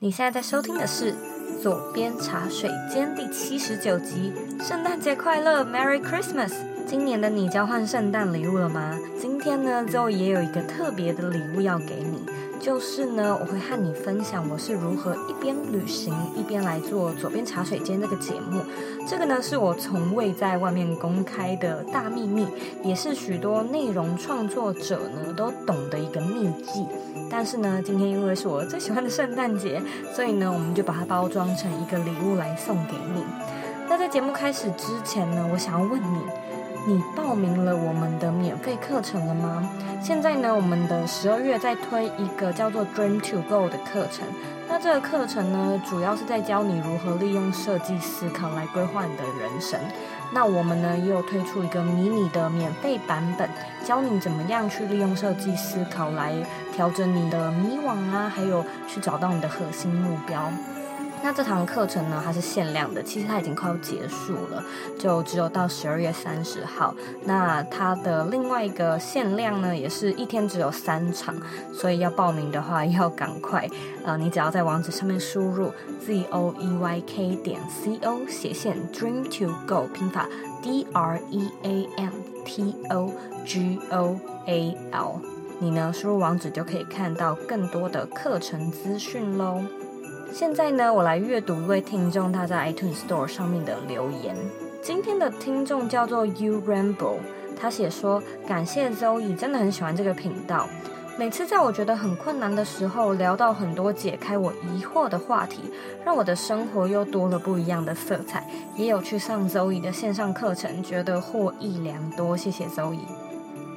你现在在收听的是《左边茶水间》第七十九集。圣诞节快乐，Merry Christmas！今年的你交换圣诞礼物了吗？今天呢，Zoe 也有一个特别的礼物要给你。就是呢，我会和你分享我是如何一边旅行一边来做左边茶水间这个节目。这个呢是我从未在外面公开的大秘密，也是许多内容创作者呢都懂的一个秘技。但是呢，今天因为是我最喜欢的圣诞节，所以呢，我们就把它包装成一个礼物来送给你。那在节目开始之前呢，我想要问你。你报名了我们的免费课程了吗？现在呢，我们的十二月在推一个叫做 Dream to Go 的课程。那这个课程呢，主要是在教你如何利用设计思考来规划你的人生。那我们呢，也有推出一个迷你的免费版本，教你怎么样去利用设计思考来调整你的迷惘啊，还有去找到你的核心目标。那这堂课程呢，它是限量的，其实它已经快要结束了，就只有到十二月三十号。那它的另外一个限量呢，也是一天只有三场，所以要报名的话要赶快。呃，你只要在网址上面输入 z o e y k 点 c o 斜线 dream to go 拼法 d r e a m t o g o a l，你呢输入网址就可以看到更多的课程资讯喽。现在呢，我来阅读一位听众他在 iTunes Store 上面的留言。今天的听众叫做 You Rainbow，他写说：“感谢 Zoe，真的很喜欢这个频道。每次在我觉得很困难的时候，聊到很多解开我疑惑的话题，让我的生活又多了不一样的色彩。也有去上 Zoe 的线上课程，觉得获益良多。谢谢 Zoe。”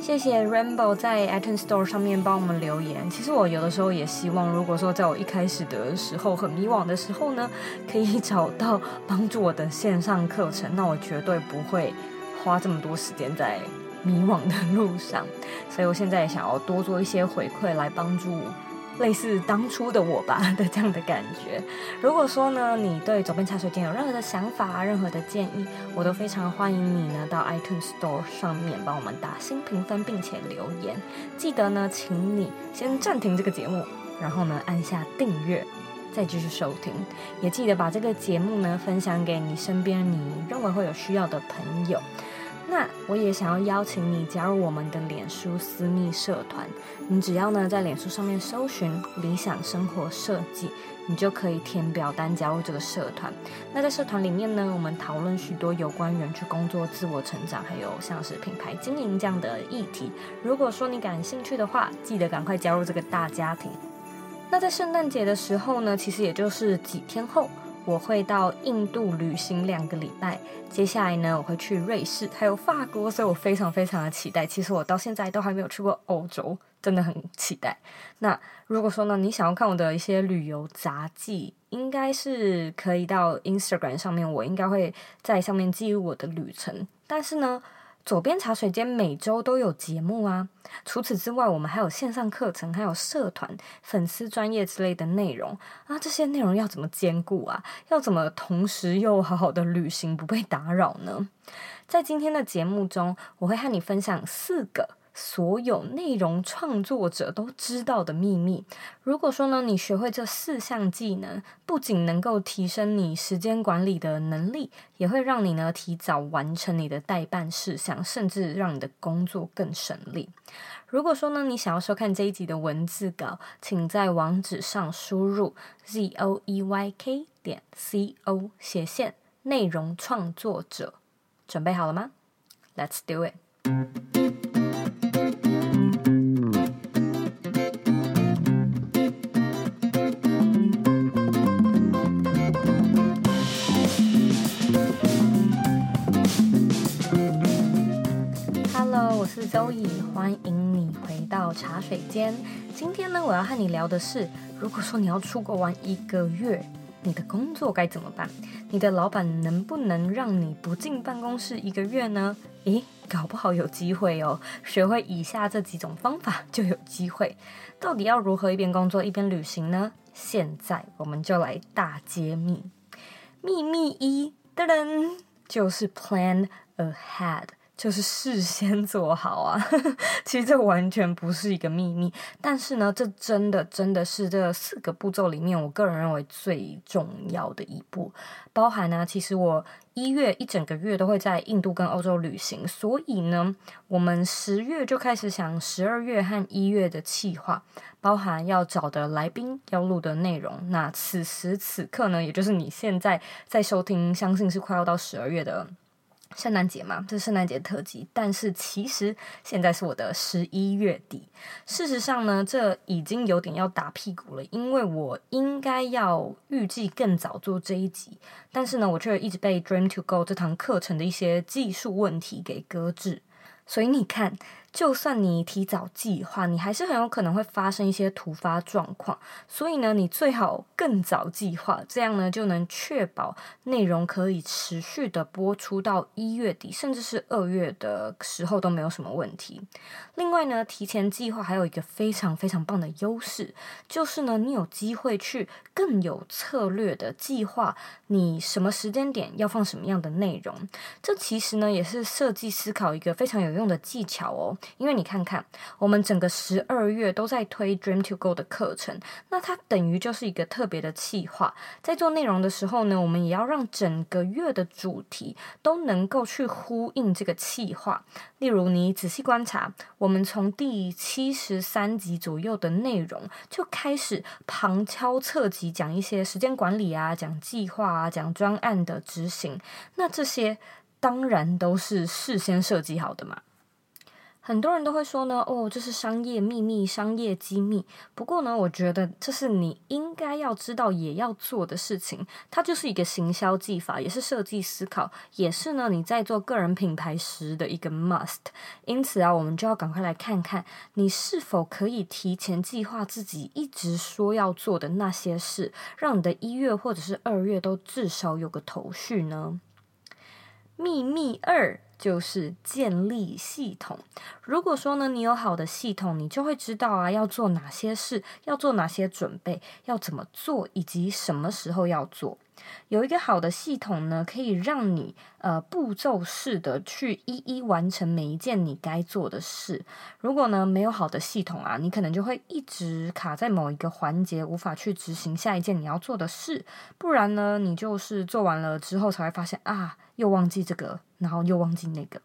谢谢 Rainbow 在 iTunes Store 上面帮我们留言。其实我有的时候也希望，如果说在我一开始的时候很迷惘的时候呢，可以找到帮助我的线上课程，那我绝对不会花这么多时间在迷惘的路上。所以我现在也想要多做一些回馈来帮助。类似当初的我吧 的这样的感觉。如果说呢，你对左边茶水间有任何的想法、任何的建议，我都非常欢迎你呢到 iTunes Store 上面帮我们打新评分，并且留言。记得呢，请你先暂停这个节目，然后呢按下订阅，再继续收听。也记得把这个节目呢分享给你身边你认为会有需要的朋友。那我也想要邀请你加入我们的脸书私密社团。你只要呢在脸书上面搜寻“理想生活设计”，你就可以填表单加入这个社团。那在社团里面呢，我们讨论许多有关人去工作、自我成长，还有像是品牌经营这样的议题。如果说你感兴趣的话，记得赶快加入这个大家庭。那在圣诞节的时候呢，其实也就是几天后。我会到印度旅行两个礼拜，接下来呢，我会去瑞士，还有法国，所以我非常非常的期待。其实我到现在都还没有去过欧洲，真的很期待。那如果说呢，你想要看我的一些旅游杂记，应该是可以到 Instagram 上面，我应该会在上面记录我的旅程。但是呢，左边茶水间每周都有节目啊！除此之外，我们还有线上课程，还有社团、粉丝专业之类的内容啊！这些内容要怎么兼顾啊？要怎么同时又好好的旅行不被打扰呢？在今天的节目中，我会和你分享四个。所有内容创作者都知道的秘密。如果说呢，你学会这四项技能，不仅能够提升你时间管理的能力，也会让你呢提早完成你的待办事项，甚至让你的工作更省力。如果说呢，你想要收看这一集的文字稿，请在网址上输入 z o e y k 点 c o 斜线内容创作者。准备好了吗？Let's do it。是 Zoe，欢迎你回到茶水间。今天呢，我要和你聊的是，如果说你要出国玩一个月，你的工作该怎么办？你的老板能不能让你不进办公室一个月呢？咦，搞不好有机会哦。学会以下这几种方法就有机会。到底要如何一边工作一边旅行呢？现在我们就来大揭秘。秘密一，噔噔，就是 plan ahead。就是事先做好啊。其实这完全不是一个秘密，但是呢，这真的真的是这四个步骤里面，我个人认为最重要的一步。包含呢，其实我一月一整个月都会在印度跟欧洲旅行，所以呢，我们十月就开始想十二月和一月的计划，包含要找的来宾、要录的内容。那此时此刻呢，也就是你现在在收听，相信是快要到十二月的。圣诞节嘛，这是圣诞节特辑。但是其实现在是我的十一月底。事实上呢，这已经有点要打屁股了，因为我应该要预计更早做这一集，但是呢，我却一直被 Dream to Go 这堂课程的一些技术问题给搁置。所以你看。就算你提早计划，你还是很有可能会发生一些突发状况。所以呢，你最好更早计划，这样呢就能确保内容可以持续的播出到一月底，甚至是二月的时候都没有什么问题。另外呢，提前计划还有一个非常非常棒的优势，就是呢，你有机会去更有策略的计划你什么时间点要放什么样的内容。这其实呢，也是设计思考一个非常有用的技巧哦。因为你看看，我们整个十二月都在推 Dream to Go 的课程，那它等于就是一个特别的企划。在做内容的时候呢，我们也要让整个月的主题都能够去呼应这个企划。例如，你仔细观察，我们从第七十三集左右的内容就开始旁敲侧击讲一些时间管理啊，讲计划啊，讲专案的执行。那这些当然都是事先设计好的嘛。很多人都会说呢，哦，这是商业秘密、商业机密。不过呢，我觉得这是你应该要知道也要做的事情。它就是一个行销技法，也是设计思考，也是呢你在做个人品牌时的一个 must。因此啊，我们就要赶快来看看，你是否可以提前计划自己一直说要做的那些事，让你的一月或者是二月都至少有个头绪呢？秘密二。就是建立系统。如果说呢，你有好的系统，你就会知道啊，要做哪些事，要做哪些准备，要怎么做，以及什么时候要做。有一个好的系统呢，可以让你呃步骤式的去一一完成每一件你该做的事。如果呢没有好的系统啊，你可能就会一直卡在某一个环节，无法去执行下一件你要做的事。不然呢，你就是做完了之后才会发现啊，又忘记这个。然后又忘记那个，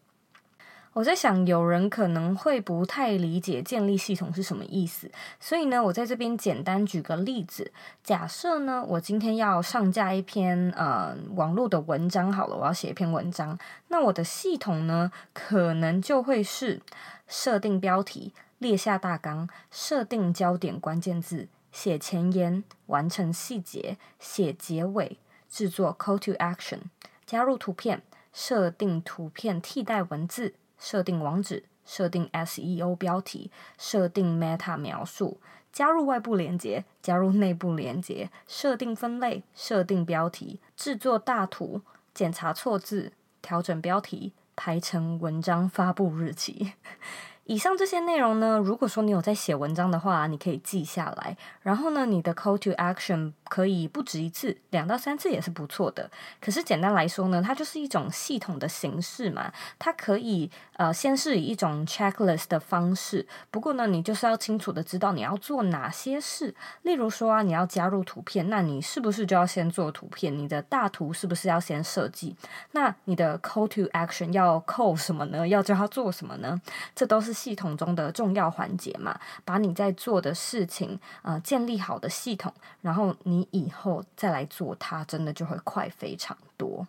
我在想，有人可能会不太理解建立系统是什么意思，所以呢，我在这边简单举个例子。假设呢，我今天要上架一篇呃网络的文章，好了，我要写一篇文章，那我的系统呢，可能就会是设定标题、列下大纲、设定焦点关键字、写前言、完成细节、写结尾、制作 call to action、加入图片。设定图片替代文字，设定网址，设定 SEO 标题，设定 Meta 描述，加入外部连接，加入内部连接，设定分类，设定标题，制作大图，检查错字，调整标题，排成文章发布日期。以上这些内容呢，如果说你有在写文章的话，你可以记下来。然后呢，你的 call to action 可以不止一次，两到三次也是不错的。可是简单来说呢，它就是一种系统的形式嘛。它可以呃，先是以一种 checklist 的方式。不过呢，你就是要清楚的知道你要做哪些事。例如说啊，你要加入图片，那你是不是就要先做图片？你的大图是不是要先设计？那你的 call to action 要 call 什么呢？要叫他做什么呢？这都是。系统中的重要环节嘛，把你在做的事情呃建立好的系统，然后你你以后再来做它，真的就会快非常多。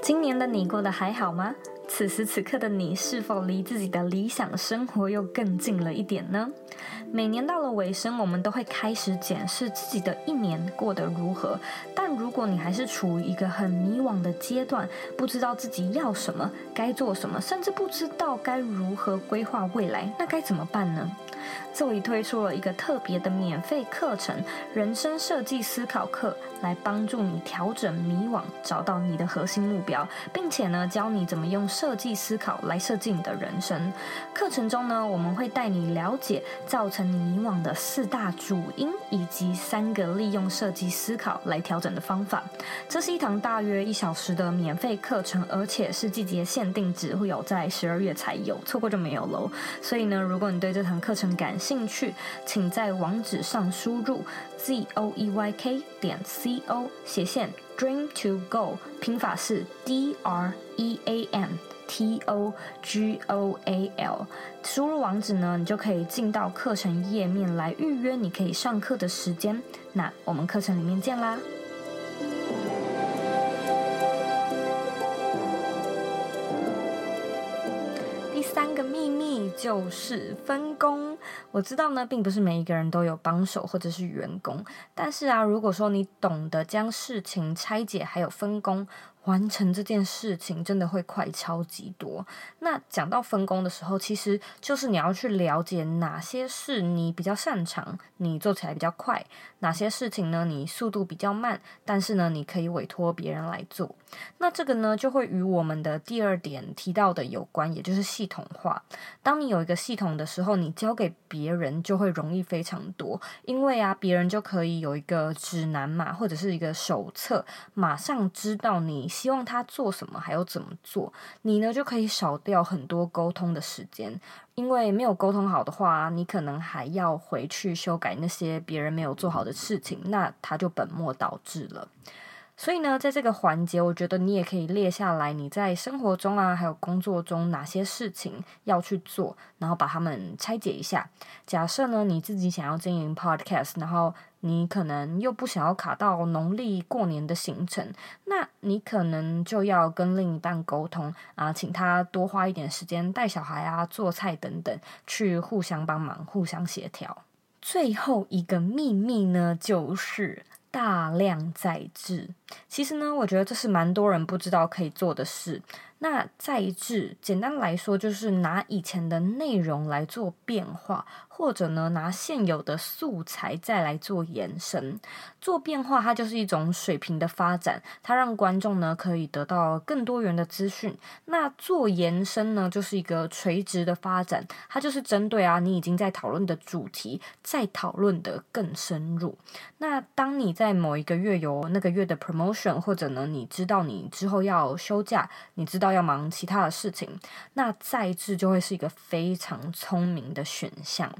今年的你过得还好吗？此时此刻的你，是否离自己的理想生活又更近了一点呢？每年到了尾声，我们都会开始检视自己的一年过得如何。但如果你还是处于一个很迷惘的阶段，不知道自己要什么、该做什么，甚至不知道该如何规划未来，那该怎么办呢？这里推出了一个特别的免费课程——人生设计思考课，来帮助你调整迷惘，找到你的核心目标，并且呢，教你怎么用设计思考来设计你的人生。课程中呢，我们会带你了解造成你迷惘的四大主因，以及三个利用设计思考来调整的方法。这是一堂大约一小时的免费课程，而且是季节限定，只会有在十二月才有，错过就没有喽。所以呢，如果你对这堂课程感兴趣，请在网址上输入 z o e y k 点 c o 斜线 dream to go，拼法是 d r e a m t o g o a l。输入网址呢，你就可以进到课程页面来预约你可以上课的时间。那我们课程里面见啦！第三个秘密就是分工。我知道呢，并不是每一个人都有帮手或者是员工，但是啊，如果说你懂得将事情拆解，还有分工。完成这件事情真的会快超级多。那讲到分工的时候，其实就是你要去了解哪些事你比较擅长，你做起来比较快；哪些事情呢，你速度比较慢，但是呢，你可以委托别人来做。那这个呢，就会与我们的第二点提到的有关，也就是系统化。当你有一个系统的时候，你交给别人就会容易非常多，因为啊，别人就可以有一个指南嘛，或者是一个手册，马上知道你。希望他做什么，还有怎么做，你呢就可以少掉很多沟通的时间。因为没有沟通好的话，你可能还要回去修改那些别人没有做好的事情，那他就本末倒置了。所以呢，在这个环节，我觉得你也可以列下来，你在生活中啊，还有工作中哪些事情要去做，然后把它们拆解一下。假设呢，你自己想要经营 Podcast，然后你可能又不想要卡到农历过年的行程，那你可能就要跟另一半沟通啊，请他多花一点时间带小孩啊、做菜等等，去互相帮忙、互相协调。最后一个秘密呢，就是。大量在制，其实呢，我觉得这是蛮多人不知道可以做的事。那再制，简单来说就是拿以前的内容来做变化。或者呢，拿现有的素材再来做延伸，做变化，它就是一种水平的发展，它让观众呢可以得到更多元的资讯。那做延伸呢，就是一个垂直的发展，它就是针对啊你已经在讨论的主题，再讨论的更深入。那当你在某一个月有那个月的 promotion，或者呢你知道你之后要休假，你知道要忙其他的事情，那再制就会是一个非常聪明的选项。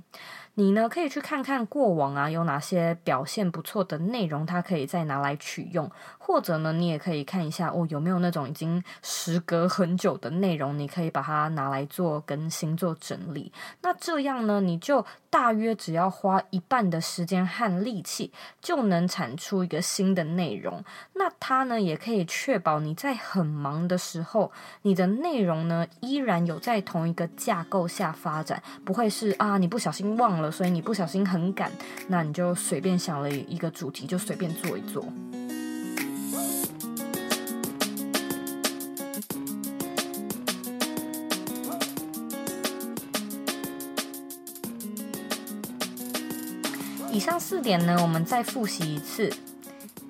你呢，可以去看看过往啊，有哪些表现不错的内容，它可以再拿来取用。或者呢，你也可以看一下哦，有没有那种已经时隔很久的内容，你可以把它拿来做更新、做整理。那这样呢，你就大约只要花一半的时间和力气，就能产出一个新的内容。那它呢，也可以确保你在很忙的时候，你的内容呢依然有在同一个架构下发展，不会是啊，你不小心忘了，所以你不小心很赶，那你就随便想了一个主题，就随便做一做。以上四点呢，我们再复习一次：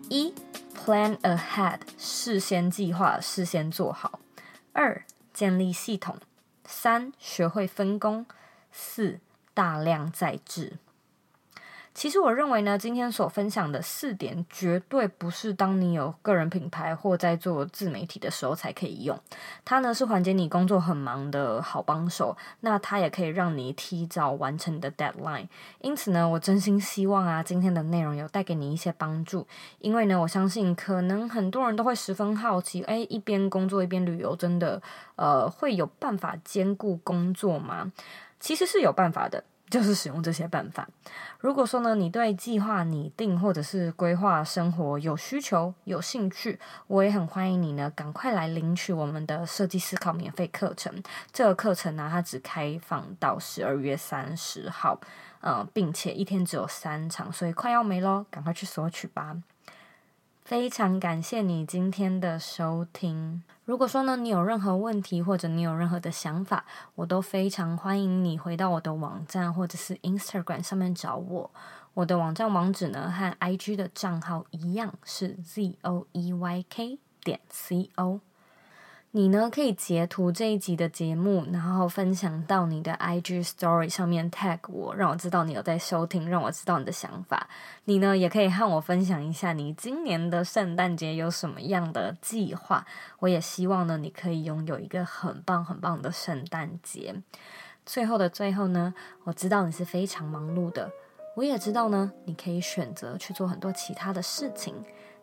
一、plan ahead，事先计划，事先做好；二、建立系统；三、学会分工；四、大量在制。其实我认为呢，今天所分享的四点绝对不是当你有个人品牌或在做自媒体的时候才可以用。它呢是缓解你工作很忙的好帮手，那它也可以让你提早完成你的 deadline。因此呢，我真心希望啊，今天的内容有带给你一些帮助。因为呢，我相信可能很多人都会十分好奇，诶，一边工作一边旅游，真的呃会有办法兼顾工作吗？其实是有办法的。就是使用这些办法。如果说呢，你对计划拟定或者是规划生活有需求、有兴趣，我也很欢迎你呢，赶快来领取我们的设计思考免费课程。这个课程呢，它只开放到十二月三十号，嗯，并且一天只有三场，所以快要没喽，赶快去索取吧。非常感谢你今天的收听。如果说呢，你有任何问题或者你有任何的想法，我都非常欢迎你回到我的网站或者是 Instagram 上面找我。我的网站网址呢和 IG 的账号一样是 zoeyk 点 co。你呢可以截图这一集的节目，然后分享到你的 IG Story 上面 tag 我，让我知道你有在收听，让我知道你的想法。你呢也可以和我分享一下你今年的圣诞节有什么样的计划。我也希望呢你可以拥有一个很棒很棒的圣诞节。最后的最后呢，我知道你是非常忙碌的，我也知道呢你可以选择去做很多其他的事情，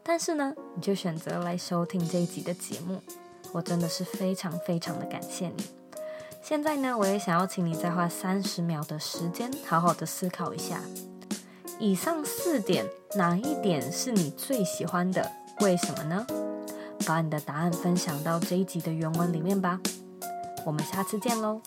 但是呢你就选择来收听这一集的节目。我真的是非常非常的感谢你。现在呢，我也想要请你再花三十秒的时间，好好的思考一下，以上四点哪一点是你最喜欢的？为什么呢？把你的答案分享到这一集的原文里面吧。我们下次见喽。